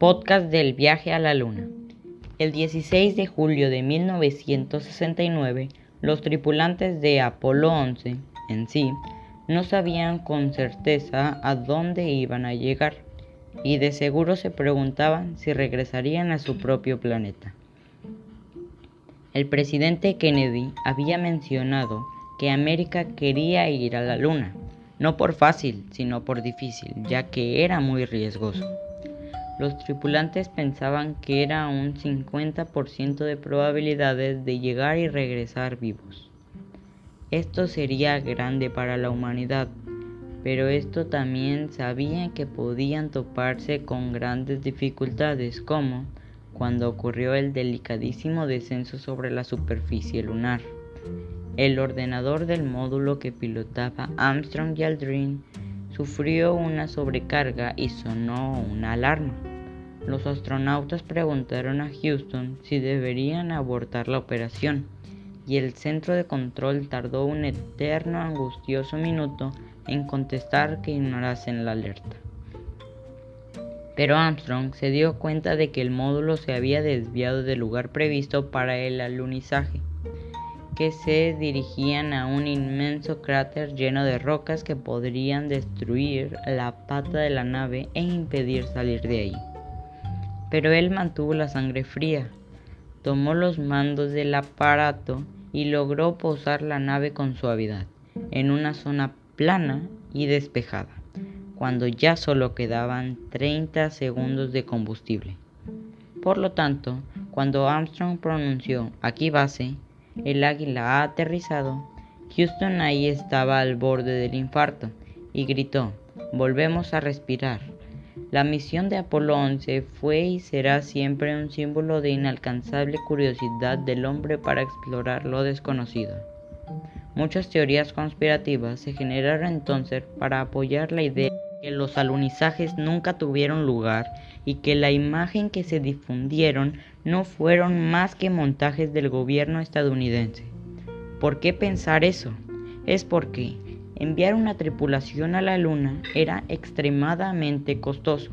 Podcast del viaje a la Luna. El 16 de julio de 1969, los tripulantes de Apolo 11 en sí no sabían con certeza a dónde iban a llegar y de seguro se preguntaban si regresarían a su propio planeta. El presidente Kennedy había mencionado que América quería ir a la Luna, no por fácil, sino por difícil, ya que era muy riesgoso. Los tripulantes pensaban que era un 50% de probabilidades de llegar y regresar vivos. Esto sería grande para la humanidad, pero esto también sabían que podían toparse con grandes dificultades como cuando ocurrió el delicadísimo descenso sobre la superficie lunar. El ordenador del módulo que pilotaba Armstrong y Aldrin sufrió una sobrecarga y sonó una alarma. Los astronautas preguntaron a Houston si deberían abortar la operación y el centro de control tardó un eterno angustioso minuto en contestar que ignorasen la alerta. Pero Armstrong se dio cuenta de que el módulo se había desviado del lugar previsto para el alunizaje, que se dirigían a un inmenso cráter lleno de rocas que podrían destruir la pata de la nave e impedir salir de ahí pero él mantuvo la sangre fría, tomó los mandos del aparato y logró posar la nave con suavidad en una zona plana y despejada, cuando ya solo quedaban 30 segundos de combustible. Por lo tanto, cuando Armstrong pronunció aquí base, el águila ha aterrizado, Houston ahí estaba al borde del infarto y gritó, volvemos a respirar. La misión de Apolo 11 fue y será siempre un símbolo de inalcanzable curiosidad del hombre para explorar lo desconocido. Muchas teorías conspirativas se generaron entonces para apoyar la idea de que los alunizajes nunca tuvieron lugar y que la imagen que se difundieron no fueron más que montajes del gobierno estadounidense. ¿Por qué pensar eso? Es porque Enviar una tripulación a la Luna era extremadamente costoso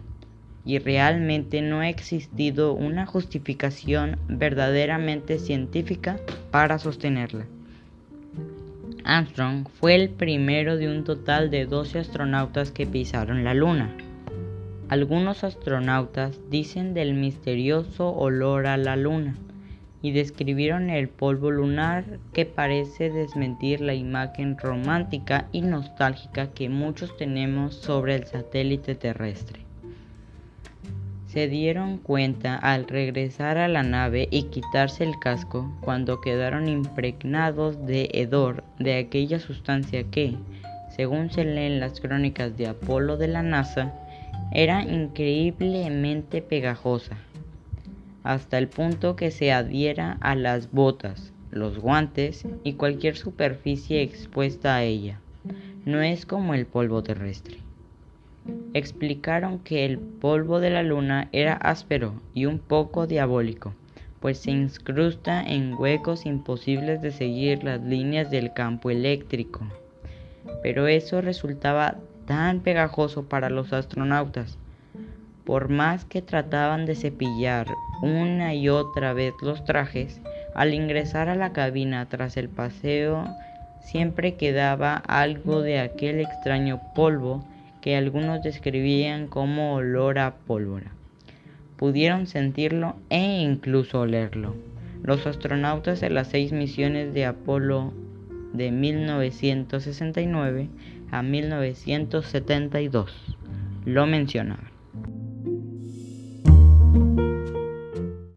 y realmente no ha existido una justificación verdaderamente científica para sostenerla. Armstrong fue el primero de un total de 12 astronautas que pisaron la Luna. Algunos astronautas dicen del misterioso olor a la Luna y describieron el polvo lunar que parece desmentir la imagen romántica y nostálgica que muchos tenemos sobre el satélite terrestre. Se dieron cuenta al regresar a la nave y quitarse el casco cuando quedaron impregnados de hedor de aquella sustancia que, según se lee en las crónicas de Apolo de la NASA, era increíblemente pegajosa hasta el punto que se adhiera a las botas, los guantes y cualquier superficie expuesta a ella. No es como el polvo terrestre. Explicaron que el polvo de la luna era áspero y un poco diabólico, pues se incrusta en huecos imposibles de seguir las líneas del campo eléctrico. Pero eso resultaba tan pegajoso para los astronautas por más que trataban de cepillar una y otra vez los trajes, al ingresar a la cabina tras el paseo siempre quedaba algo de aquel extraño polvo que algunos describían como olor a pólvora. Pudieron sentirlo e incluso olerlo. Los astronautas de las seis misiones de Apolo de 1969 a 1972 lo mencionaban.